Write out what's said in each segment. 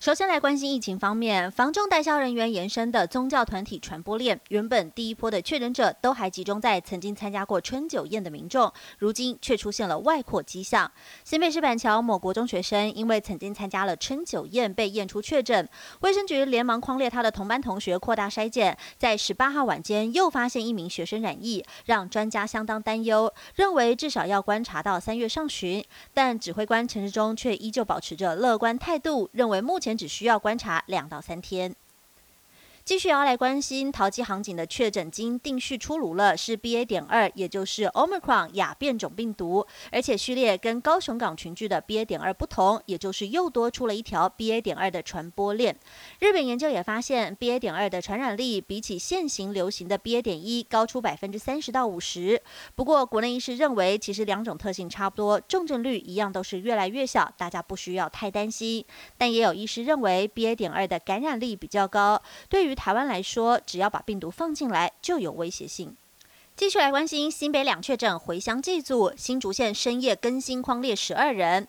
首先来关心疫情方面，防重代销人员延伸的宗教团体传播链，原本第一波的确诊者都还集中在曾经参加过春酒宴的民众，如今却出现了外扩迹象。新北市板桥某国中学生因为曾经参加了春酒宴被验出确诊，卫生局连忙框列他的同班同学，扩大筛检，在十八号晚间又发现一名学生染疫，让专家相当担忧，认为至少要观察到三月上旬。但指挥官陈世忠却依旧保持着乐观态度，认为目前只需要观察两到三天。继续要来关心淘机航警的确诊经定序出炉了，是 BA. 点二，也就是 Omicron 亚变种病毒，而且序列跟高雄港群聚的 BA. 点二不同，也就是又多出了一条 BA. 点二的传播链。日本研究也发现，BA. 点二的传染力比起现行流行的 BA. 点一高出百分之三十到五十。不过，国内医师认为，其实两种特性差不多，重症率一样都是越来越小，大家不需要太担心。但也有医师认为，BA. 点二的感染力比较高，对于台湾来说，只要把病毒放进来就有威胁性。继续来关心新北两确诊回乡祭祖，新竹县深夜更新框列十二人。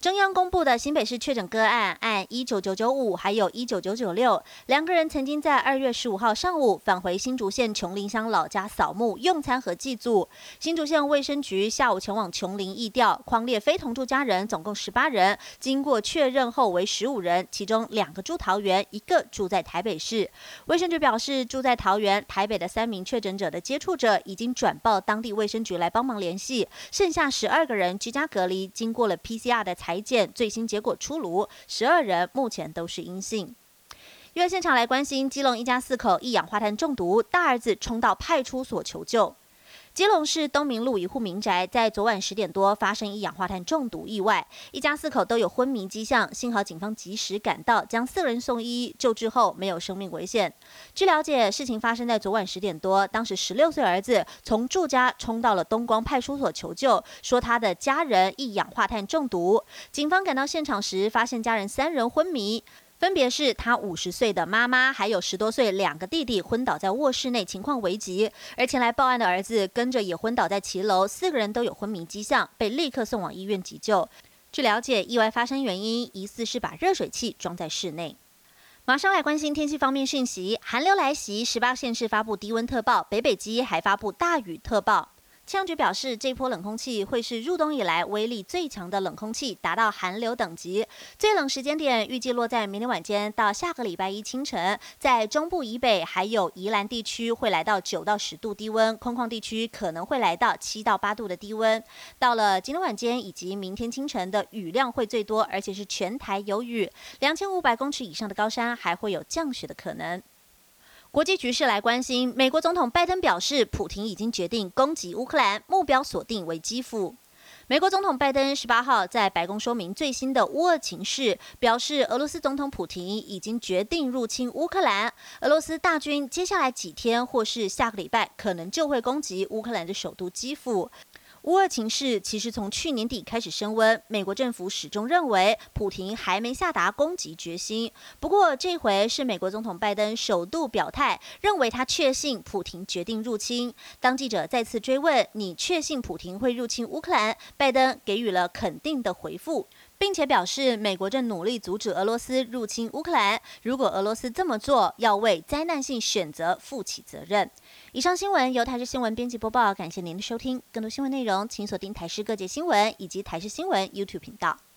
中央公布的新北市确诊个案，按一九九九五还有一九九九六两个人曾经在二月十五号上午返回新竹县琼林乡老家扫墓、用餐和祭祖。新竹县卫生局下午前往琼林义调，框列非同住家人总共十八人，经过确认后为十五人，其中两个住桃园，一个住在台北市。卫生局表示，住在桃园、台北的三名确诊者的接触者已经转报当地卫生局来帮忙联系，剩下十二个人居家隔离，经过了 PCR 的裁检，最新结果出炉，十二人目前都是阴性。医院现场来关心，基隆一家四口一氧化碳中毒，大儿子冲到派出所求救。基隆市东明路一户民宅在昨晚十点多发生一氧化碳中毒意外，一家四口都有昏迷迹象，幸好警方及时赶到，将四人送医救治后没有生命危险。据了解，事情发生在昨晚十点多，当时十六岁儿子从住家冲到了东光派出所求救，说他的家人一氧化碳中毒。警方赶到现场时，发现家人三人昏迷。分别是他五十岁的妈妈，还有十多岁两个弟弟昏倒在卧室内，情况危急。而前来报案的儿子跟着也昏倒在骑楼，四个人都有昏迷迹象，被立刻送往医院急救。据了解，意外发生原因疑似是把热水器装在室内。马上来关心天气方面讯息，寒流来袭，十八县市发布低温特报，北北基还发布大雨特报。气象局表示，这波冷空气会是入冬以来威力最强的冷空气，达到寒流等级。最冷时间点预计落在明天晚间到下个礼拜一清晨，在中部以北还有宜兰地区会来到九到十度低温，空旷地区可能会来到七到八度的低温。到了今天晚间以及明天清晨的雨量会最多，而且是全台有雨，两千五百公尺以上的高山还会有降雪的可能。国际局势来关心，美国总统拜登表示，普廷已经决定攻击乌克兰，目标锁定为基辅。美国总统拜登十八号在白宫说明最新的乌俄情势，表示俄罗斯总统普廷已经决定入侵乌克兰，俄罗斯大军接下来几天或是下个礼拜可能就会攻击乌克兰的首都基辅。乌俄情势其实从去年底开始升温，美国政府始终认为普廷还没下达攻击决心。不过这回是美国总统拜登首度表态，认为他确信普廷决定入侵。当记者再次追问“你确信普廷会入侵乌克兰”，拜登给予了肯定的回复。并且表示，美国正努力阻止俄罗斯入侵乌克兰。如果俄罗斯这么做，要为灾难性选择负起责任。以上新闻由台视新闻编辑播报，感谢您的收听。更多新闻内容请锁定台视各界新闻以及台视新闻 YouTube 频道。